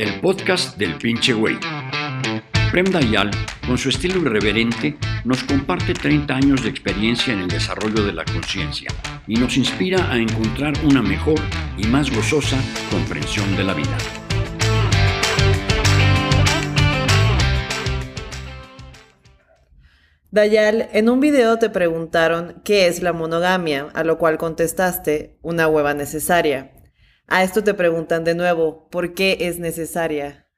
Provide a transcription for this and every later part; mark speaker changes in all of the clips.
Speaker 1: el podcast del pinche güey. Prem Dayal, con su estilo irreverente, nos comparte 30 años de experiencia en el desarrollo de la conciencia y nos inspira a encontrar una mejor y más gozosa comprensión de la vida.
Speaker 2: Dayal, en un video te preguntaron qué es la monogamia, a lo cual contestaste una hueva necesaria. A esto te preguntan de nuevo, ¿por qué es necesaria?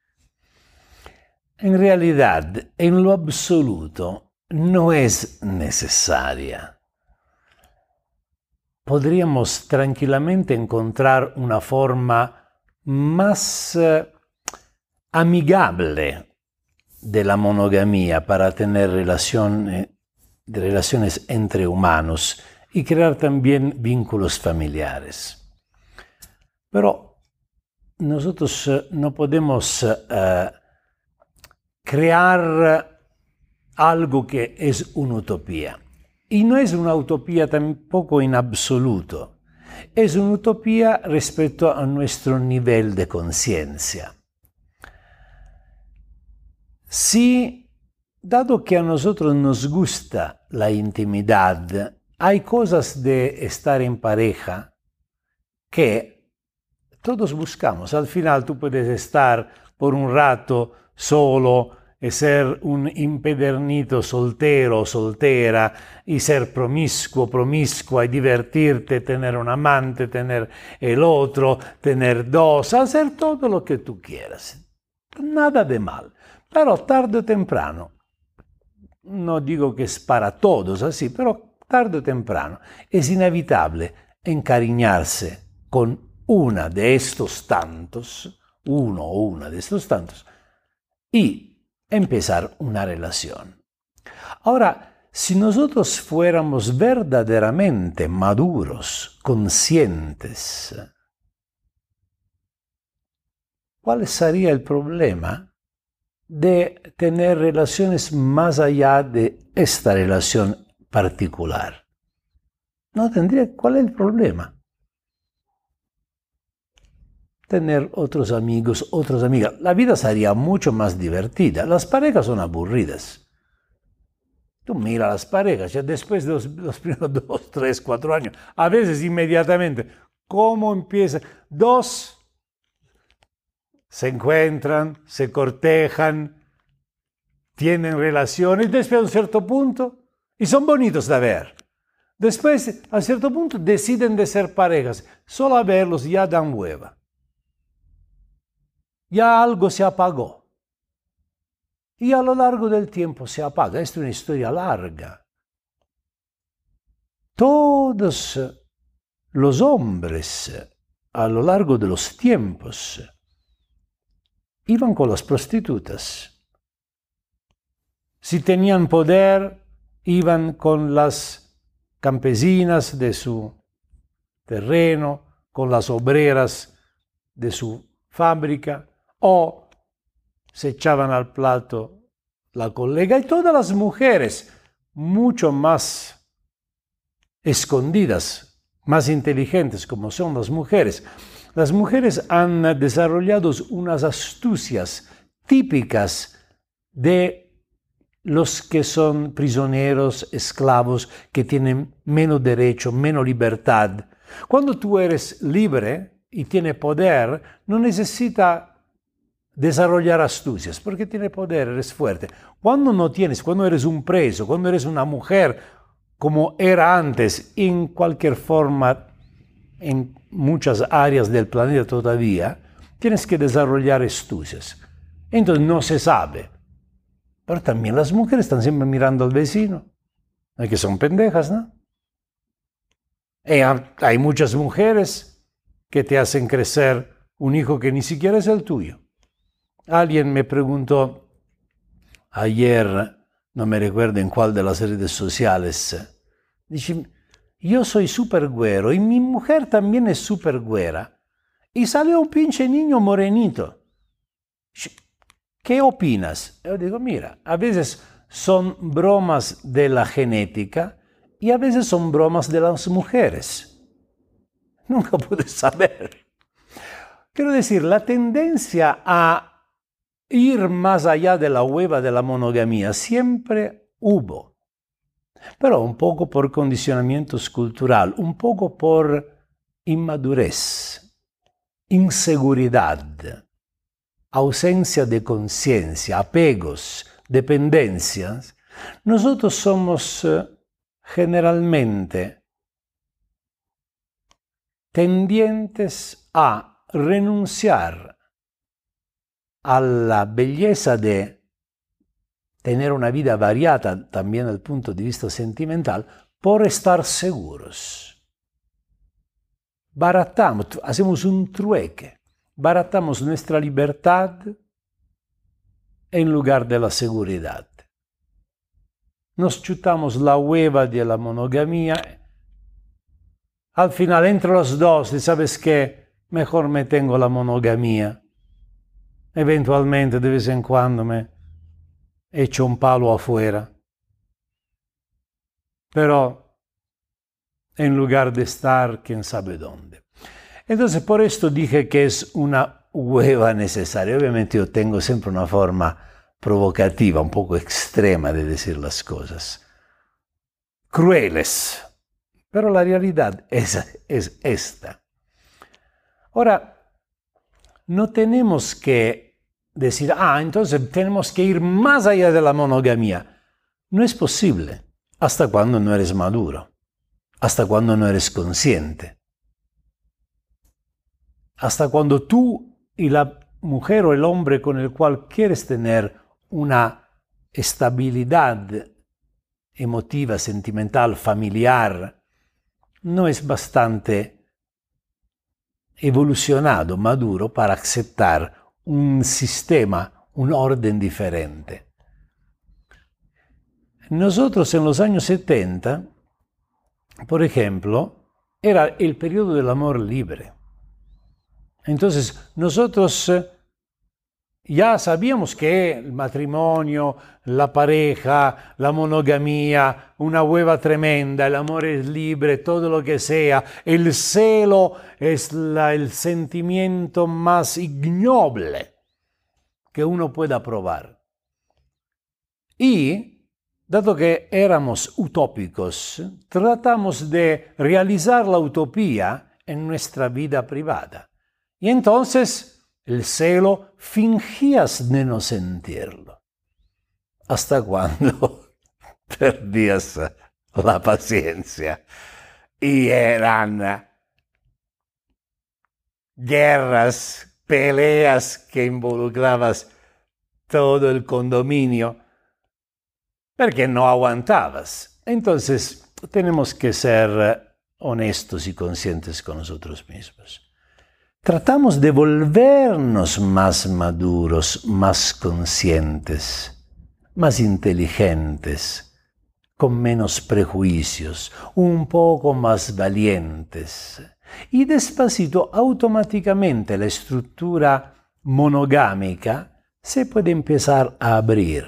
Speaker 3: En realidad, en lo absoluto, no es necesaria. Podríamos tranquilamente encontrar una forma más eh, amigable de la monogamia para tener relaciones, relaciones entre humanos y crear también vínculos familiares. Pero nosotros eh, no podemos uh, crear algo que es una utopía. Y no es una utopía tampoco en absoluto. Es una utopía respecto a nuestro nivel de conciencia. Si, dado que a nosotros nos gusta la intimidad, hay cosas de estar en pareja que todos buscamos. Al final tú puedes estar por un rato solo y ser un impedernito soltero o soltera y ser promiscuo, promiscua y divertirte, tener un amante, tener el otro, tener dos, hacer todo lo que tú quieras. Nada de mal. Pero tarde o temprano, no digo que es para todos así, pero tarde o temprano es inevitable encariñarse con una de estos tantos, uno o una de estos tantos, y empezar una relación. Ahora, si nosotros fuéramos verdaderamente maduros, conscientes, ¿cuál sería el problema? de tener relaciones más allá de esta relación particular. No tendría, ¿cuál es el problema? Tener otros amigos, otras amigas. La vida sería mucho más divertida. Las parejas son aburridas. Tú mira las parejas, ya después de los, los primeros dos, tres, cuatro años, a veces inmediatamente, ¿cómo empieza? Dos se encuentran, se cortejan, tienen relaciones, después a un cierto punto, y son bonitos de ver. Después, a cierto punto, deciden de ser parejas. Solo a verlos ya dan hueva. Ya algo se apagó. Y a lo largo del tiempo se apaga. Esta es una historia larga. Todos los hombres a lo largo de los tiempos iban con las prostitutas. Si tenían poder, iban con las campesinas de su terreno, con las obreras de su fábrica, o se echaban al plato la colega y todas las mujeres, mucho más escondidas, más inteligentes como son las mujeres, las mujeres han desarrollado unas astucias típicas de los que son prisioneros, esclavos, que tienen menos derecho, menos libertad. Cuando tú eres libre y tienes poder, no necesita desarrollar astucias, porque tiene poder, eres fuerte. Cuando no tienes, cuando eres un preso, cuando eres una mujer, como era antes, en cualquier forma en muchas áreas del planeta todavía, tienes que desarrollar astucias. Entonces no se sabe. Pero también las mujeres están siempre mirando al vecino. Hay que son pendejas, ¿no? Y hay muchas mujeres que te hacen crecer un hijo que ni siquiera es el tuyo. Alguien me preguntó ayer, no me recuerdo en cuál de las redes sociales, dice, yo soy súper güero y mi mujer también es súper güera. Y salió un pinche niño morenito. ¿Qué opinas? Yo digo, mira, a veces son bromas de la genética y a veces son bromas de las mujeres. Nunca puedes saber. Quiero decir, la tendencia a ir más allá de la hueva de la monogamia. Siempre hubo, pero un poco por condicionamiento cultural, un poco por inmadurez, inseguridad, ausencia de conciencia, apegos, dependencias, nosotros somos eh, generalmente tendientes a renunciar a la belleza de tener una vida variada también desde el punto de vista sentimental por estar seguros. Baratamos, hacemos un trueque, baratamos nuestra libertad en lugar de la seguridad. Nos chutamos la hueva de la monogamia. Al final, entre los dos, ¿sabes qué? Mejor me tengo la monogamia. Eventualmente, de vez en cuando, me echo un palo afuera. Pero en lugar de estar quién sabe dónde. Entonces, por esto dije que es una hueva necesaria. Obviamente yo tengo siempre una forma provocativa, un poco extrema de decir las cosas. Crueles. Pero la realidad es, es esta. Ahora, no tenemos que decir, ah, entonces tenemos que ir más allá de la monogamia. No es posible. Hasta cuando no eres maduro, hasta cuando no eres consciente, hasta cuando tú y la mujer o el hombre con el cual quieres tener una estabilidad emotiva, sentimental, familiar, no es bastante evolucionado, maduro para aceptar un sistema, un orden diferente. Nosotros en los años 70, por ejemplo, era el periodo del amor libre. Entonces, nosotros eh, ya sabíamos que el matrimonio, la pareja, la monogamia, una hueva tremenda, el amor es libre, todo lo que sea, el celo es el sentimiento más ignoble que uno pueda probar. Y, dado que éramos utópicos, tratamos de realizar la utopía en nuestra vida privada. Y entonces el celo fingías de no sentirlo. Hasta cuando perdías la paciencia y eran guerras, peleas que involucrabas todo el condominio porque no aguantabas. Entonces tenemos que ser honestos y conscientes con nosotros mismos tratamos de volvernos más maduros, más conscientes, más inteligentes, con menos prejuicios, un poco más valientes. Y despacito, automáticamente la estructura monogámica se puede empezar a abrir.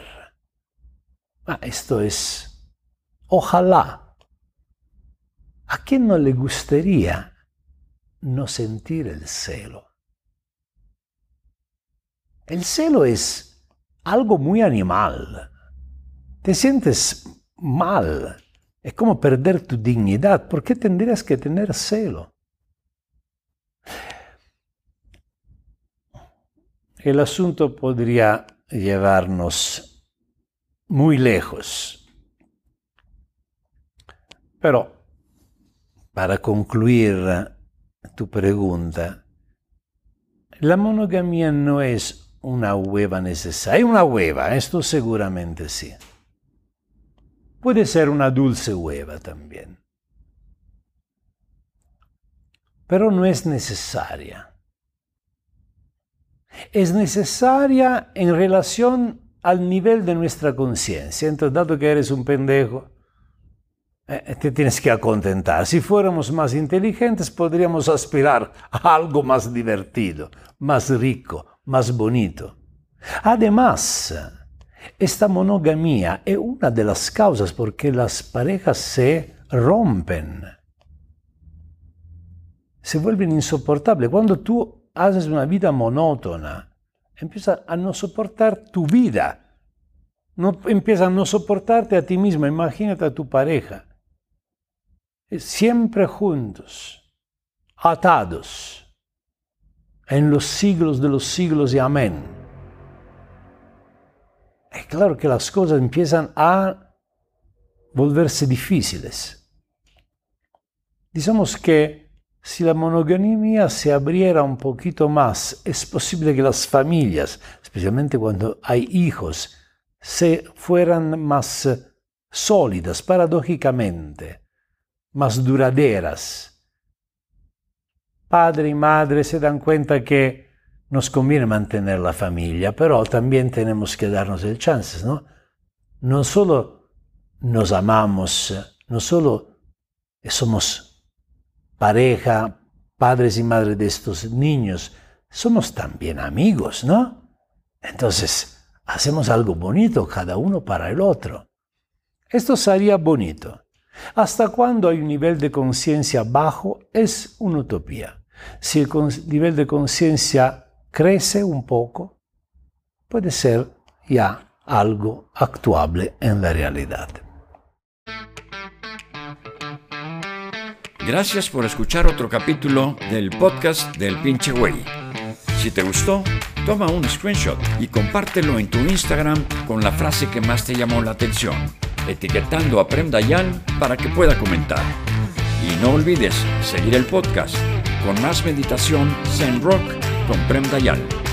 Speaker 3: Ah, esto es, ojalá. ¿A quién no le gustaría no sentir el celo. El celo es algo muy animal. Te sientes mal. Es como perder tu dignidad. ¿Por qué tendrías que tener celo? El asunto podría llevarnos muy lejos. Pero para concluir tu pregunta, la monogamia no es una hueva necesaria. Hay una hueva, esto seguramente sí. Puede ser una dulce hueva también. Pero no es necesaria. Es necesaria en relación al nivel de nuestra conciencia. Entonces, dado que eres un pendejo, te tienes que contentar. Si fuéramos más inteligentes, podríamos aspirar a algo más divertido, más rico, más bonito. Además, esta monogamia es una de las causas por que las parejas se rompen, se vuelven insoportables. Cuando tú haces una vida monótona, empiezas a no soportar tu vida. No, empiezas a no soportarte a ti mismo. Imagínate a tu pareja. Siempre juntos, atados, en los siglos de los siglos y amén. Es claro que las cosas empiezan a volverse difíciles. Digamos que si la monogamia se abriera un poquito más, es posible que las familias, especialmente cuando hay hijos, se fueran más sólidas, paradójicamente, más duraderas. Padre y madre se dan cuenta que nos conviene mantener la familia, pero también tenemos que darnos el chance, ¿no? No solo nos amamos, no solo somos pareja, padres y madres de estos niños, somos también amigos, ¿no? Entonces, hacemos algo bonito cada uno para el otro. Esto sería bonito. Hasta cuando hay un nivel de conciencia bajo es una utopía. Si el nivel de conciencia crece un poco, puede ser ya algo actuable en la realidad.
Speaker 1: Gracias por escuchar otro capítulo del podcast del pinche güey. Si te gustó, toma un screenshot y compártelo en tu Instagram con la frase que más te llamó la atención, etiquetando a Prem Dayan para que pueda comentar. Y no olvides seguir el podcast con más meditación Zen Rock con Prem Dayan.